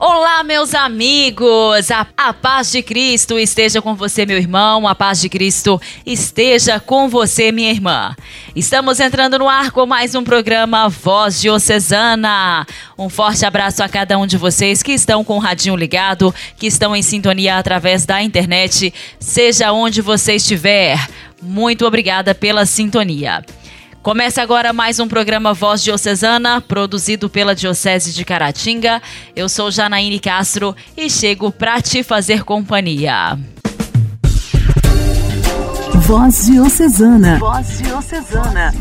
Olá, meus amigos! A, a, paz de Cristo esteja com você, meu irmão. A paz de Cristo esteja com você, minha irmã. Estamos entrando no ar com mais um programa Voz Diocesana. Um forte abraço a cada um de vocês que estão com o radinho ligado, que estão em sintonia através da internet, seja onde você estiver. Muito obrigada pela sintonia. Começa agora mais um programa Voz Diocesana, produzido pela Diocese de Caratinga. Eu sou Janaíne Castro e chego para te fazer companhia. Voz Diocesana. Voz Diocesana.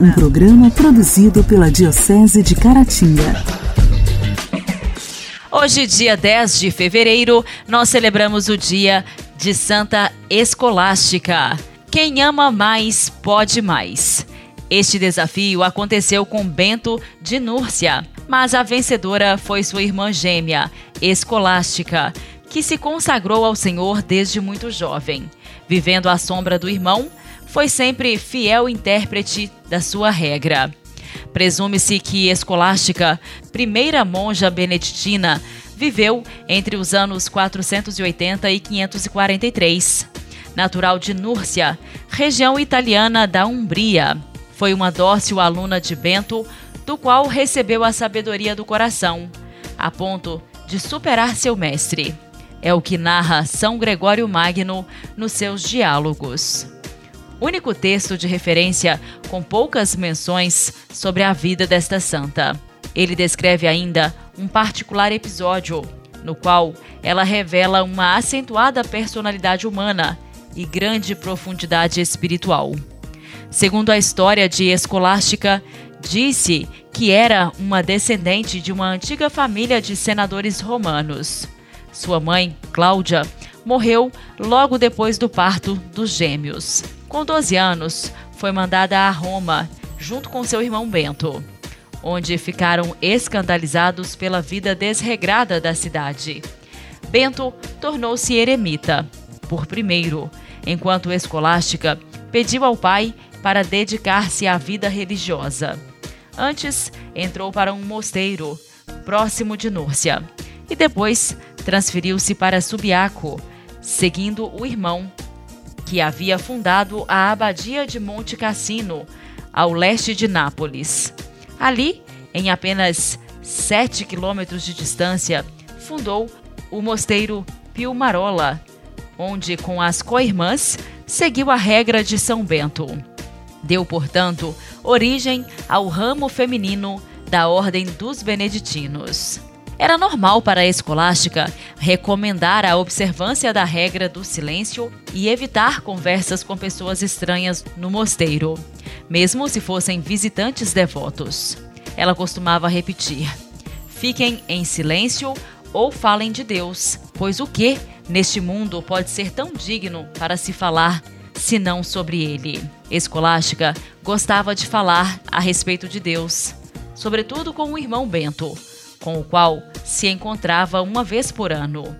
Um programa produzido pela Diocese de Caratinga. Hoje, dia 10 de fevereiro, nós celebramos o dia de Santa Escolástica. Quem ama mais, pode mais. Este desafio aconteceu com Bento de Núrcia, mas a vencedora foi sua irmã gêmea, Escolástica, que se consagrou ao Senhor desde muito jovem. Vivendo à sombra do irmão, foi sempre fiel intérprete da sua regra. Presume-se que Escolástica, primeira monja beneditina, viveu entre os anos 480 e 543. Natural de Núrcia, região italiana da Umbria, foi uma dócil aluna de Bento, do qual recebeu a sabedoria do coração, a ponto de superar seu mestre. É o que narra São Gregório Magno nos seus diálogos. Único texto de referência com poucas menções sobre a vida desta santa. Ele descreve ainda um particular episódio, no qual ela revela uma acentuada personalidade humana e grande profundidade espiritual. Segundo a história de Escolástica, disse que era uma descendente de uma antiga família de senadores romanos. Sua mãe, Cláudia, morreu logo depois do parto dos gêmeos. Com 12 anos, foi mandada a Roma, junto com seu irmão Bento, onde ficaram escandalizados pela vida desregrada da cidade. Bento tornou-se eremita, por primeiro, enquanto Escolástica pediu ao pai para dedicar-se à vida religiosa. Antes, entrou para um mosteiro próximo de Núrcia e depois transferiu-se para Subiaco, seguindo o irmão, que havia fundado a abadia de Monte Cassino, ao leste de Nápoles. Ali, em apenas sete quilômetros de distância, fundou o mosteiro Pilmarola, onde, com as co-irmãs, seguiu a regra de São Bento. Deu, portanto, origem ao ramo feminino da Ordem dos Beneditinos. Era normal para a escolástica recomendar a observância da regra do silêncio e evitar conversas com pessoas estranhas no mosteiro, mesmo se fossem visitantes devotos. Ela costumava repetir: Fiquem em silêncio ou falem de Deus, pois o que neste mundo pode ser tão digno para se falar senão sobre ele. Escolástica gostava de falar a respeito de Deus, sobretudo com o irmão Bento, com o qual se encontrava uma vez por ano.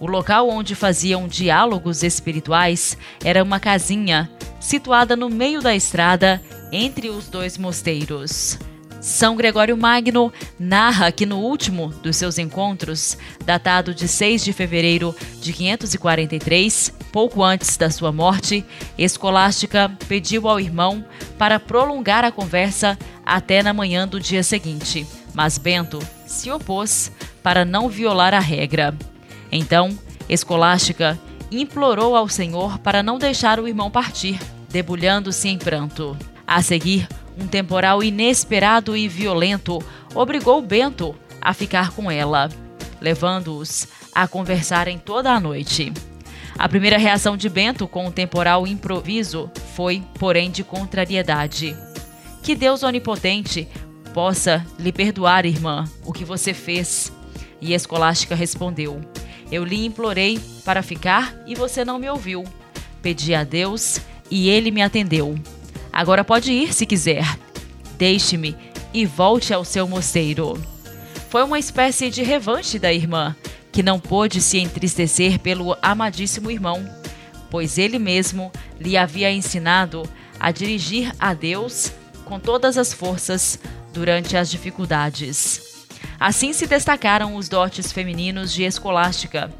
O local onde faziam diálogos espirituais era uma casinha situada no meio da estrada entre os dois mosteiros. São Gregório Magno narra que no último dos seus encontros, datado de 6 de fevereiro de 543, pouco antes da sua morte, Escolástica pediu ao irmão para prolongar a conversa até na manhã do dia seguinte, mas Bento se opôs para não violar a regra. Então, Escolástica implorou ao Senhor para não deixar o irmão partir, debulhando-se em pranto. A seguir, um temporal inesperado e violento obrigou Bento a ficar com ela, levando-os a conversarem toda a noite. A primeira reação de Bento com o temporal improviso foi, porém, de contrariedade. Que Deus onipotente possa lhe perdoar, irmã, o que você fez. E Escolástica respondeu: Eu lhe implorei para ficar e você não me ouviu. Pedi a Deus e ele me atendeu. Agora pode ir se quiser. Deixe-me e volte ao seu mosteiro. Foi uma espécie de revanche da irmã, que não pôde se entristecer pelo amadíssimo irmão, pois ele mesmo lhe havia ensinado a dirigir a Deus com todas as forças durante as dificuldades. Assim se destacaram os dotes femininos de Escolástica: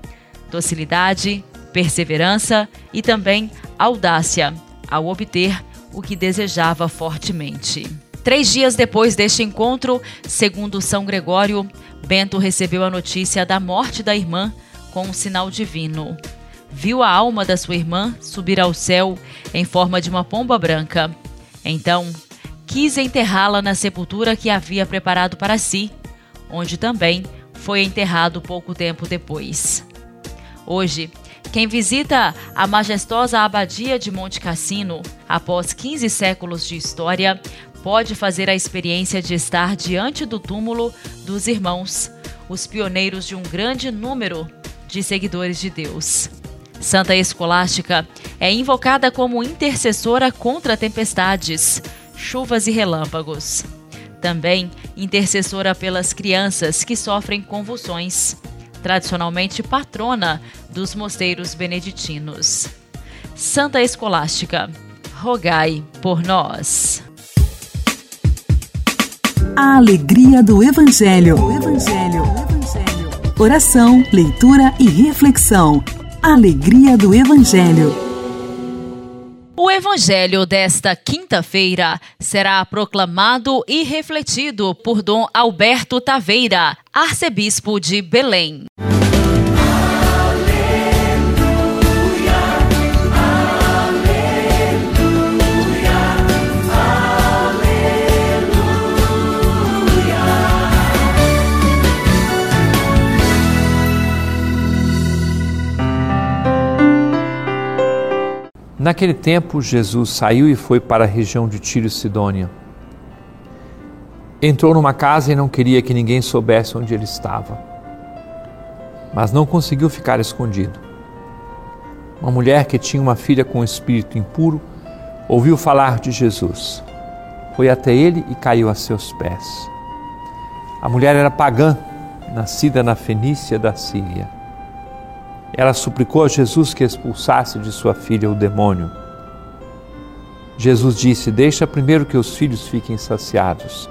docilidade, perseverança e também audácia ao obter o que desejava fortemente. Três dias depois deste encontro, segundo São Gregório, Bento recebeu a notícia da morte da irmã com um sinal divino. Viu a alma da sua irmã subir ao céu em forma de uma pomba branca. Então, quis enterrá-la na sepultura que havia preparado para si, onde também foi enterrado pouco tempo depois. Hoje, quem visita a majestosa abadia de Monte Cassino, após 15 séculos de história, pode fazer a experiência de estar diante do túmulo dos irmãos, os pioneiros de um grande número de seguidores de Deus. Santa Escolástica é invocada como intercessora contra tempestades, chuvas e relâmpagos. Também intercessora pelas crianças que sofrem convulsões, tradicionalmente patrona dos mosteiros beneditinos. Santa Escolástica, rogai por nós. A alegria do Evangelho. Evangelho. Evangelho. Oração, leitura e reflexão. Alegria do Evangelho. O Evangelho desta quinta-feira será proclamado e refletido por Dom Alberto Taveira, arcebispo de Belém. Naquele tempo, Jesus saiu e foi para a região de Tiro e Sidônia. Entrou numa casa e não queria que ninguém soubesse onde ele estava. Mas não conseguiu ficar escondido. Uma mulher que tinha uma filha com um espírito impuro ouviu falar de Jesus. Foi até ele e caiu a seus pés. A mulher era pagã, nascida na Fenícia da Síria ela suplicou a Jesus que expulsasse de sua filha o demônio. Jesus disse: Deixa primeiro que os filhos fiquem saciados,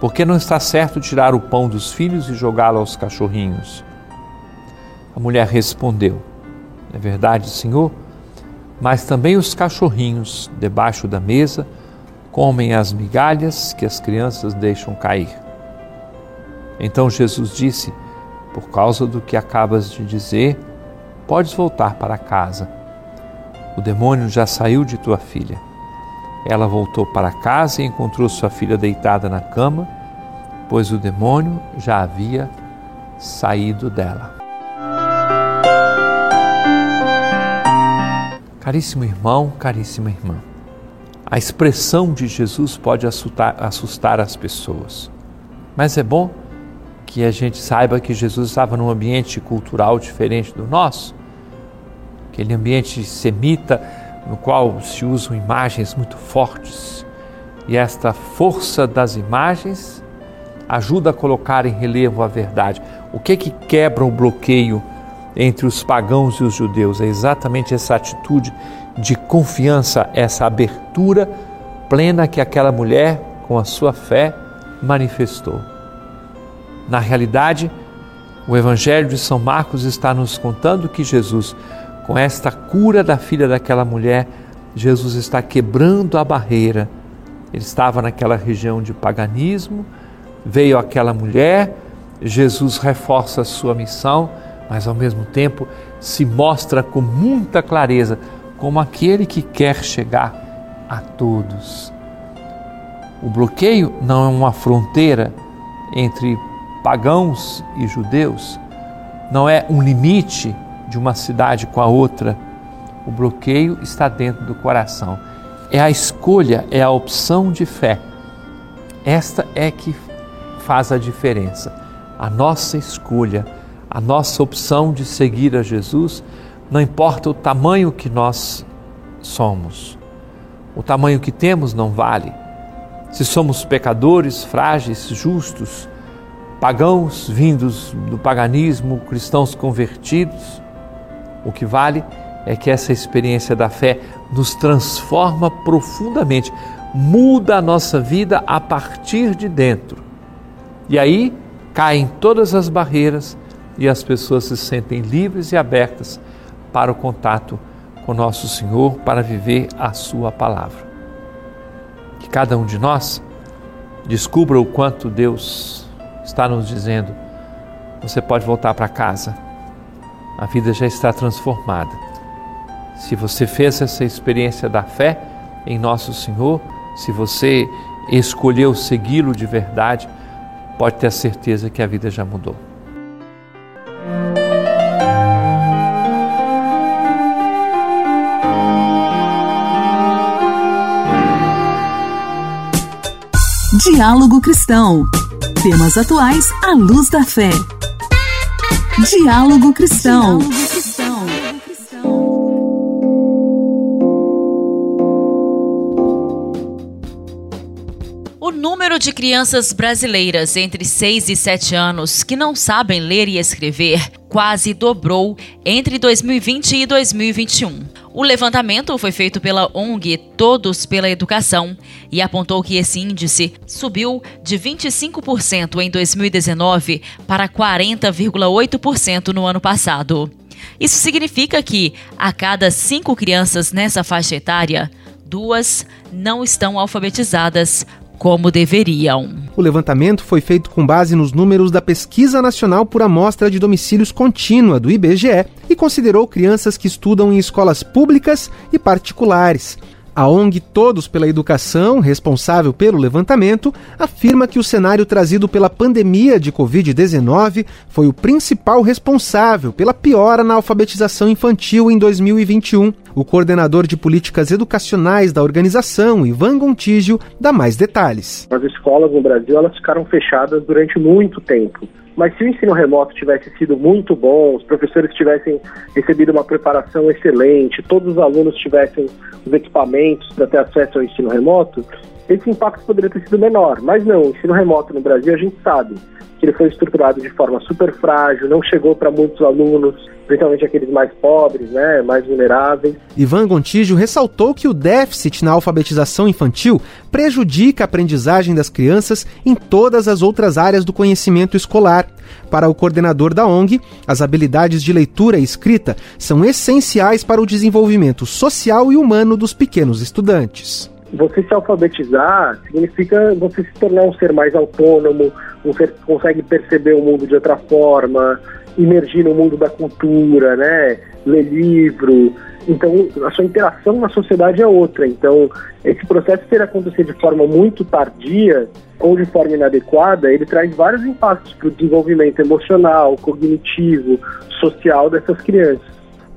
porque não está certo tirar o pão dos filhos e jogá-lo aos cachorrinhos. A mulher respondeu: É verdade, Senhor, mas também os cachorrinhos, debaixo da mesa, comem as migalhas que as crianças deixam cair. Então Jesus disse: por causa do que acabas de dizer, podes voltar para casa. O demônio já saiu de tua filha. Ela voltou para casa e encontrou sua filha deitada na cama, pois o demônio já havia saído dela. Caríssimo irmão, caríssima irmã, a expressão de Jesus pode assustar, assustar as pessoas, mas é bom que a gente saiba que Jesus estava num ambiente cultural diferente do nosso, aquele ambiente semita no qual se usam imagens muito fortes. E esta força das imagens ajuda a colocar em relevo a verdade. O que que quebra o bloqueio entre os pagãos e os judeus? É exatamente essa atitude de confiança, essa abertura plena que aquela mulher, com a sua fé, manifestou. Na realidade, o Evangelho de São Marcos está nos contando que Jesus, com esta cura da filha daquela mulher, Jesus está quebrando a barreira. Ele estava naquela região de paganismo, veio aquela mulher, Jesus reforça a sua missão, mas ao mesmo tempo se mostra com muita clareza como aquele que quer chegar a todos. O bloqueio não é uma fronteira entre pagãos e judeus, não é um limite de uma cidade com a outra. O bloqueio está dentro do coração. É a escolha, é a opção de fé. Esta é que faz a diferença. A nossa escolha, a nossa opção de seguir a Jesus, não importa o tamanho que nós somos. O tamanho que temos não vale. Se somos pecadores, frágeis, justos, pagãos vindos do paganismo, cristãos convertidos. O que vale é que essa experiência da fé nos transforma profundamente, muda a nossa vida a partir de dentro. E aí caem todas as barreiras e as pessoas se sentem livres e abertas para o contato com nosso Senhor, para viver a Sua palavra. Que cada um de nós descubra o quanto Deus está nos dizendo: você pode voltar para casa, a vida já está transformada. Se você fez essa experiência da fé em Nosso Senhor, se você escolheu segui-lo de verdade, pode ter certeza que a vida já mudou. Diálogo Cristão. Temas atuais à luz da fé. Diálogo Cristão. O número de crianças brasileiras entre 6 e 7 anos que não sabem ler e escrever quase dobrou entre 2020 e 2021. O levantamento foi feito pela ONG Todos pela Educação e apontou que esse índice subiu de 25% em 2019 para 40,8% no ano passado. Isso significa que, a cada cinco crianças nessa faixa etária, duas não estão alfabetizadas como deveriam. O levantamento foi feito com base nos números da Pesquisa Nacional por Amostra de Domicílios Contínua, do IBGE, e considerou crianças que estudam em escolas públicas e particulares. A ONG Todos pela Educação, responsável pelo levantamento, afirma que o cenário trazido pela pandemia de Covid-19 foi o principal responsável pela piora na alfabetização infantil em 2021. O coordenador de políticas educacionais da organização, Ivan Gontijo, dá mais detalhes. As escolas no Brasil elas ficaram fechadas durante muito tempo. Mas se o ensino remoto tivesse sido muito bom, os professores tivessem recebido uma preparação excelente, todos os alunos tivessem os equipamentos para ter acesso ao ensino remoto, esse impacto poderia ter sido menor. Mas não, o ensino remoto no Brasil a gente sabe que ele foi estruturado de forma super frágil, não chegou para muitos alunos, principalmente aqueles mais pobres, né, mais vulneráveis. Ivan Gontijo ressaltou que o déficit na alfabetização infantil prejudica a aprendizagem das crianças em todas as outras áreas do conhecimento escolar. Para o coordenador da ONG, as habilidades de leitura e escrita são essenciais para o desenvolvimento social e humano dos pequenos estudantes você se alfabetizar significa você se tornar um ser mais autônomo, um ser que consegue perceber o mundo de outra forma, emergir no mundo da cultura, né? Ler livro. Então, a sua interação na sociedade é outra. Então, esse processo ter acontecido de forma muito tardia ou de forma inadequada, ele traz vários impactos para o desenvolvimento emocional, cognitivo, social dessas crianças.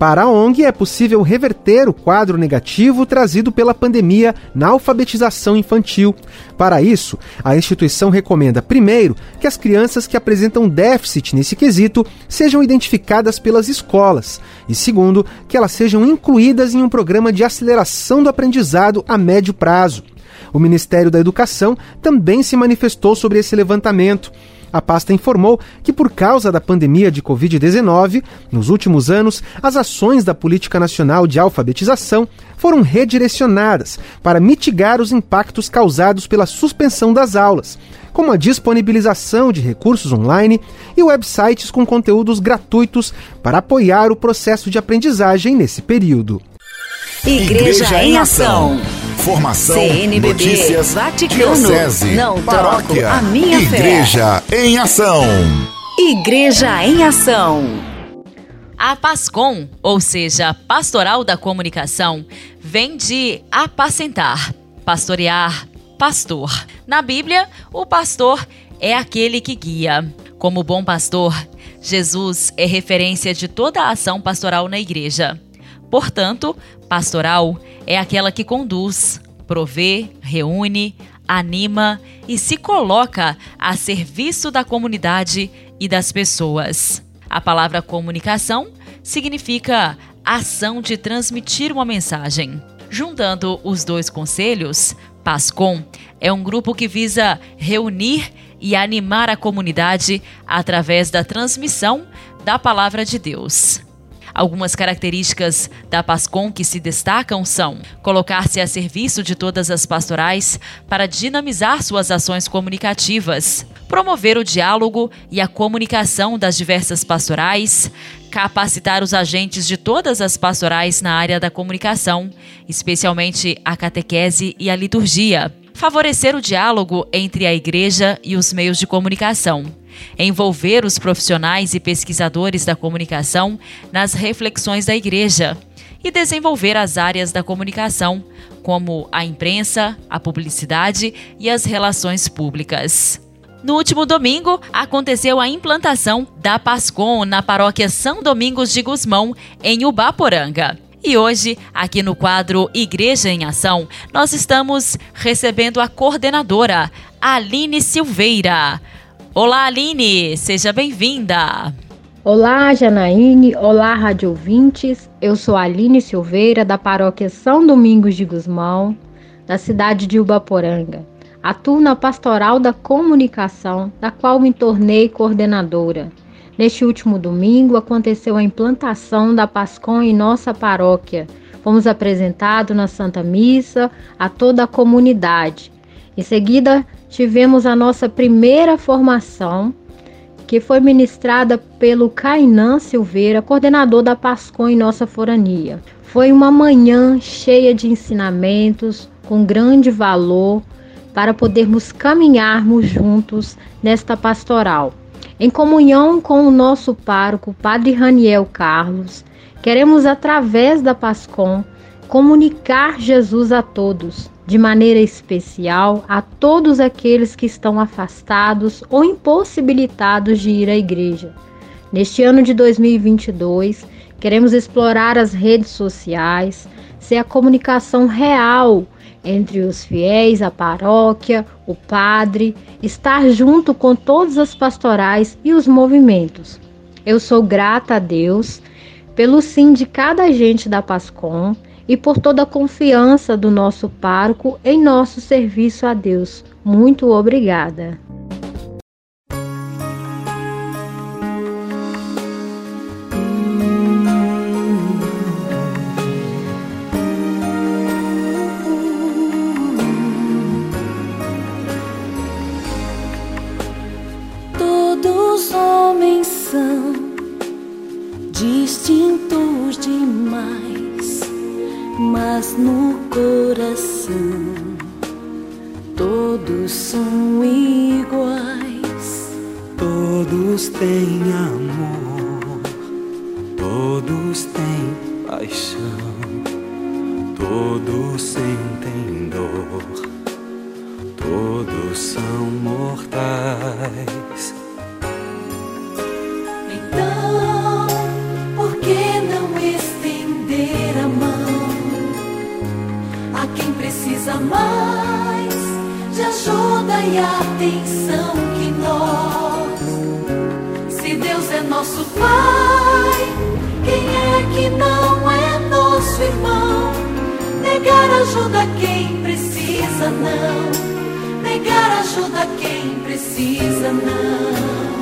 Para a ONG, é possível reverter o quadro negativo trazido pela pandemia na alfabetização infantil. Para isso, a instituição recomenda, primeiro, que as crianças que apresentam déficit nesse quesito sejam identificadas pelas escolas, e segundo, que elas sejam incluídas em um programa de aceleração do aprendizado a médio prazo. O Ministério da Educação também se manifestou sobre esse levantamento a pasta informou que, por causa da pandemia de Covid-19, nos últimos anos, as ações da Política Nacional de Alfabetização foram redirecionadas para mitigar os impactos causados pela suspensão das aulas, como a disponibilização de recursos online e websites com conteúdos gratuitos para apoiar o processo de aprendizagem nesse período. Igreja, Igreja em Ação. Formação, CNBB, notícias, Vaticano, diocese, não paróquia, a minha Igreja fé. em Ação. Igreja em Ação. A PASCOM, ou seja, Pastoral da Comunicação, vem de apacentar, pastorear, pastor. Na Bíblia, o pastor é aquele que guia. Como bom pastor, Jesus é referência de toda a ação pastoral na igreja. Portanto, pastoral é aquela que conduz, provê, reúne, anima e se coloca a serviço da comunidade e das pessoas. A palavra comunicação significa ação de transmitir uma mensagem. Juntando os dois conselhos, PASCOM é um grupo que visa reunir e animar a comunidade através da transmissão da palavra de Deus. Algumas características da PASCOM que se destacam são colocar-se a serviço de todas as pastorais para dinamizar suas ações comunicativas, promover o diálogo e a comunicação das diversas pastorais, capacitar os agentes de todas as pastorais na área da comunicação, especialmente a catequese e a liturgia, favorecer o diálogo entre a igreja e os meios de comunicação envolver os profissionais e pesquisadores da comunicação nas reflexões da igreja e desenvolver as áreas da comunicação, como a imprensa, a publicidade e as relações públicas. No último domingo, aconteceu a implantação da PASCOM na paróquia São Domingos de Gusmão, em Ubaporanga. E hoje, aqui no quadro Igreja em Ação, nós estamos recebendo a coordenadora, Aline Silveira. Olá, Aline, seja bem-vinda. Olá, Janaíne. Olá, rádio ouvintes. Eu sou Aline Silveira, da paróquia São Domingos de Gusmão, da cidade de Ubaporanga. Atuo na pastoral da comunicação, da qual me tornei coordenadora. Neste último domingo aconteceu a implantação da PASCOM em nossa paróquia. Fomos apresentados na Santa Missa a toda a comunidade. Em seguida, tivemos a nossa primeira formação, que foi ministrada pelo Cainan Silveira, coordenador da Pascom em nossa forania. Foi uma manhã cheia de ensinamentos, com grande valor, para podermos caminharmos juntos nesta pastoral. Em comunhão com o nosso pároco, Padre Raniel Carlos, queremos, através da Pascom, comunicar Jesus a todos, de maneira especial a todos aqueles que estão afastados ou impossibilitados de ir à igreja. Neste ano de 2022, queremos explorar as redes sociais, ser a comunicação real entre os fiéis, a paróquia, o padre, estar junto com todas as pastorais e os movimentos. Eu sou grata a Deus pelo sim de cada agente da Pascom e por toda a confiança do nosso parco em nosso serviço a Deus. Muito obrigada. E atenção que nós. Se Deus é nosso Pai, quem é que não é nosso irmão? Negar ajuda quem precisa, não. Negar ajuda quem precisa, não.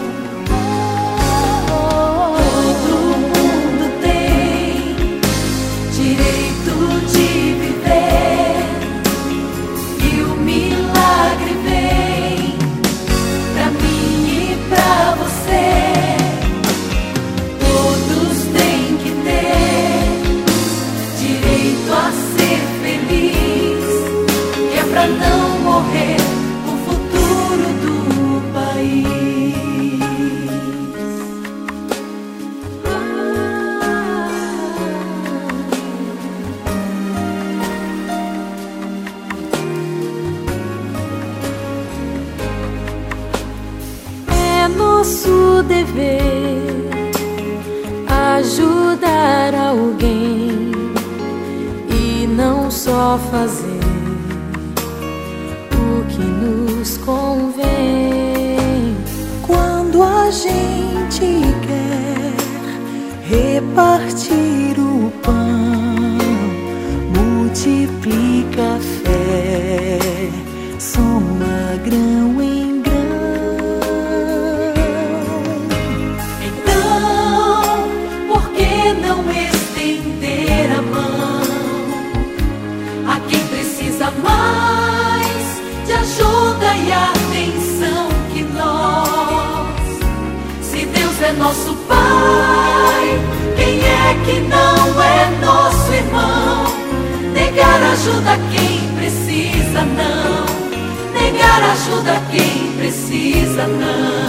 morrer o futuro do país. É nosso dever ajudar alguém e não só fazer parte. Que não é nosso irmão? Negar ajuda quem precisa, não. Negar ajuda quem precisa, não.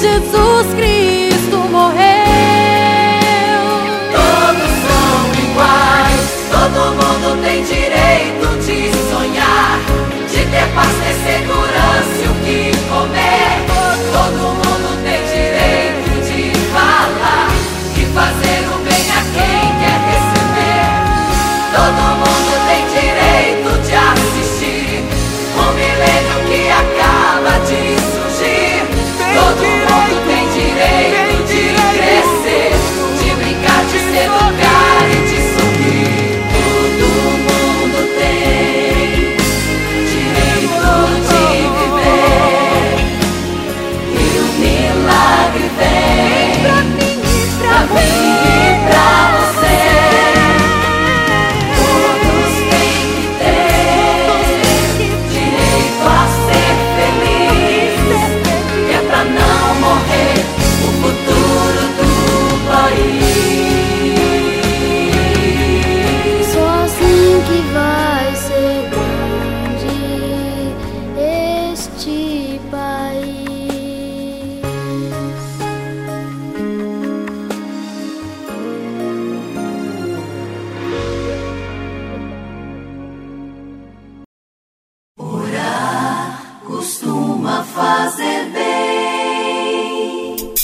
Jesus Cristo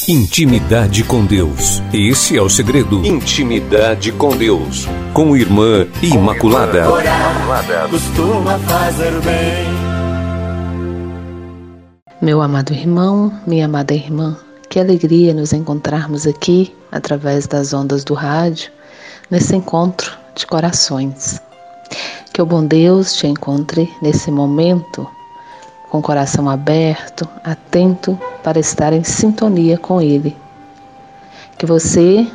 Intimidade com Deus. Esse é o segredo. Intimidade com Deus. Com Irmã Imaculada. Costuma fazer bem. Meu amado irmão, minha amada irmã, que alegria nos encontrarmos aqui através das ondas do rádio, nesse encontro de corações. Que o bom Deus te encontre nesse momento com o coração aberto, atento para estar em sintonia com Ele. Que você,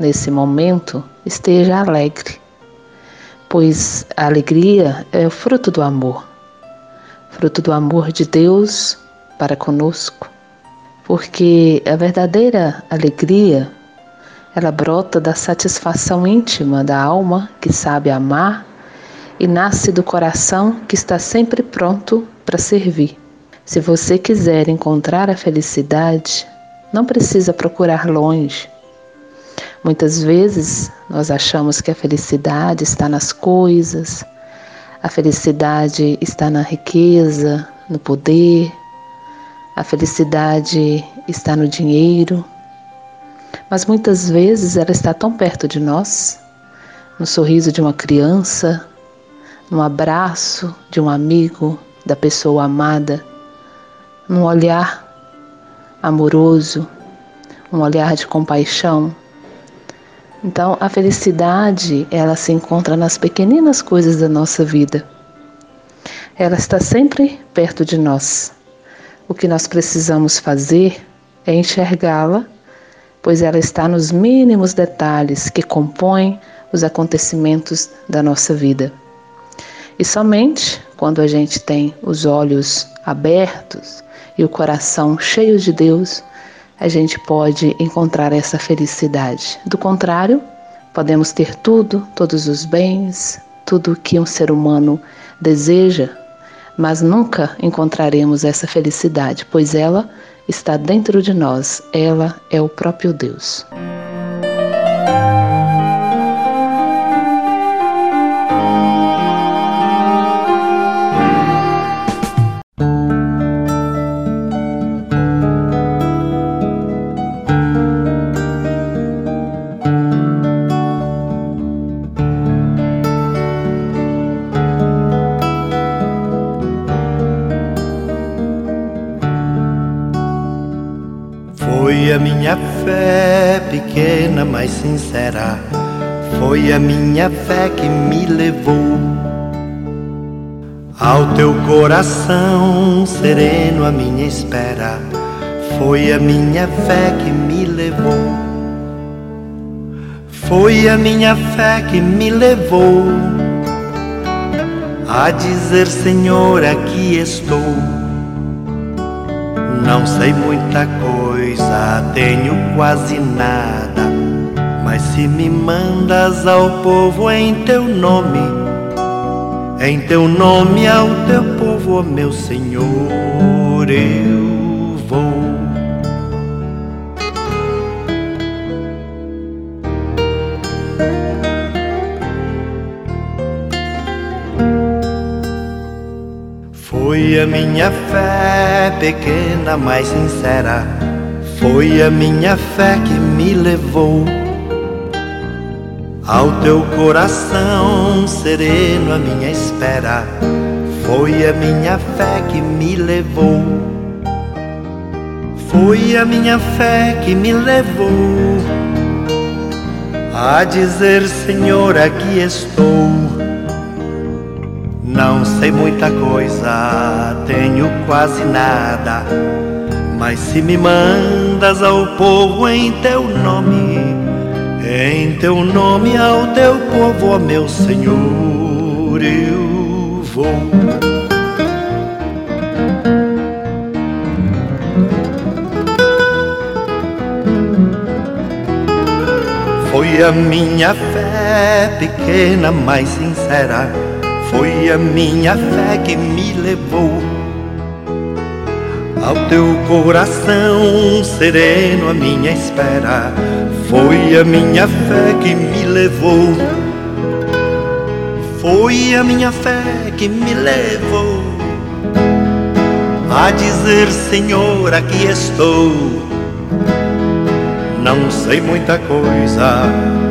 nesse momento, esteja alegre, pois a alegria é o fruto do amor fruto do amor de Deus para conosco, porque a verdadeira alegria ela brota da satisfação íntima da alma que sabe amar e nasce do coração que está sempre pronto para servir. Se você quiser encontrar a felicidade, não precisa procurar longe. Muitas vezes nós achamos que a felicidade está nas coisas, a felicidade está na riqueza, no poder, a felicidade está no dinheiro, mas muitas vezes ela está tão perto de nós no sorriso de uma criança, no abraço de um amigo, da pessoa amada, num olhar amoroso, um olhar de compaixão. Então, a felicidade, ela se encontra nas pequeninas coisas da nossa vida. Ela está sempre perto de nós. O que nós precisamos fazer é enxergá-la, pois ela está nos mínimos detalhes que compõem os acontecimentos da nossa vida. E somente quando a gente tem os olhos abertos e o coração cheio de Deus, a gente pode encontrar essa felicidade. Do contrário, podemos ter tudo, todos os bens, tudo o que um ser humano deseja, mas nunca encontraremos essa felicidade, pois ela está dentro de nós, ela é o próprio Deus. A minha fé pequena, mas sincera. Foi a minha fé que me levou ao teu coração sereno, a minha espera. Foi a minha fé que me levou. Foi a minha fé que me levou a dizer: Senhor, aqui estou. Não sei muita coisa, tenho quase nada. Mas se me mandas ao povo em teu nome, em teu nome ao teu povo, ó meu Senhor, eu vou. Foi a minha fé pequena, mas sincera. Foi a minha fé que me levou ao teu coração sereno, a minha espera. Foi a minha fé que me levou. Foi a minha fé que me levou a dizer: Senhor, aqui estou. Não sei muita coisa, tenho quase nada. Mas se me mandas ao povo em teu nome, em teu nome ao teu povo, ó meu Senhor, eu vou. Foi a minha fé pequena, mas sincera foi a minha fé que me levou ao teu coração sereno, a minha espera. Foi a minha fé que me levou. Foi a minha fé que me levou a dizer: Senhor, aqui estou. Não sei muita coisa,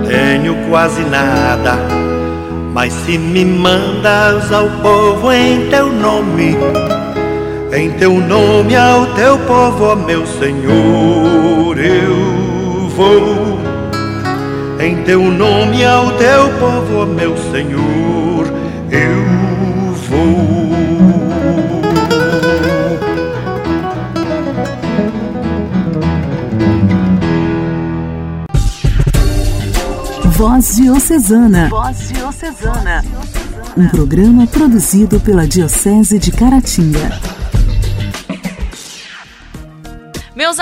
tenho quase nada mas se me mandas ao povo em teu nome, em teu nome ao teu povo, ó meu Senhor, eu vou. Em teu nome ao teu povo, ó meu Senhor, eu vou. Voz Diocesana. Voz Diocesana. Um programa produzido pela Diocese de Caratinga.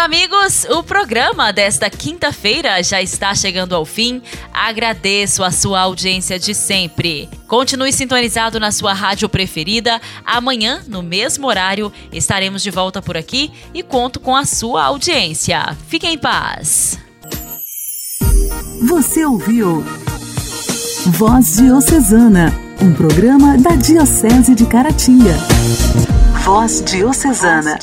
Amigos, o programa desta quinta-feira já está chegando ao fim. Agradeço a sua audiência de sempre. Continue sintonizado na sua rádio preferida. Amanhã, no mesmo horário, estaremos de volta por aqui e conto com a sua audiência. Fique em paz. Você ouviu Voz Diocesana, um programa da Diocese de Caratinga. Voz Diocesana.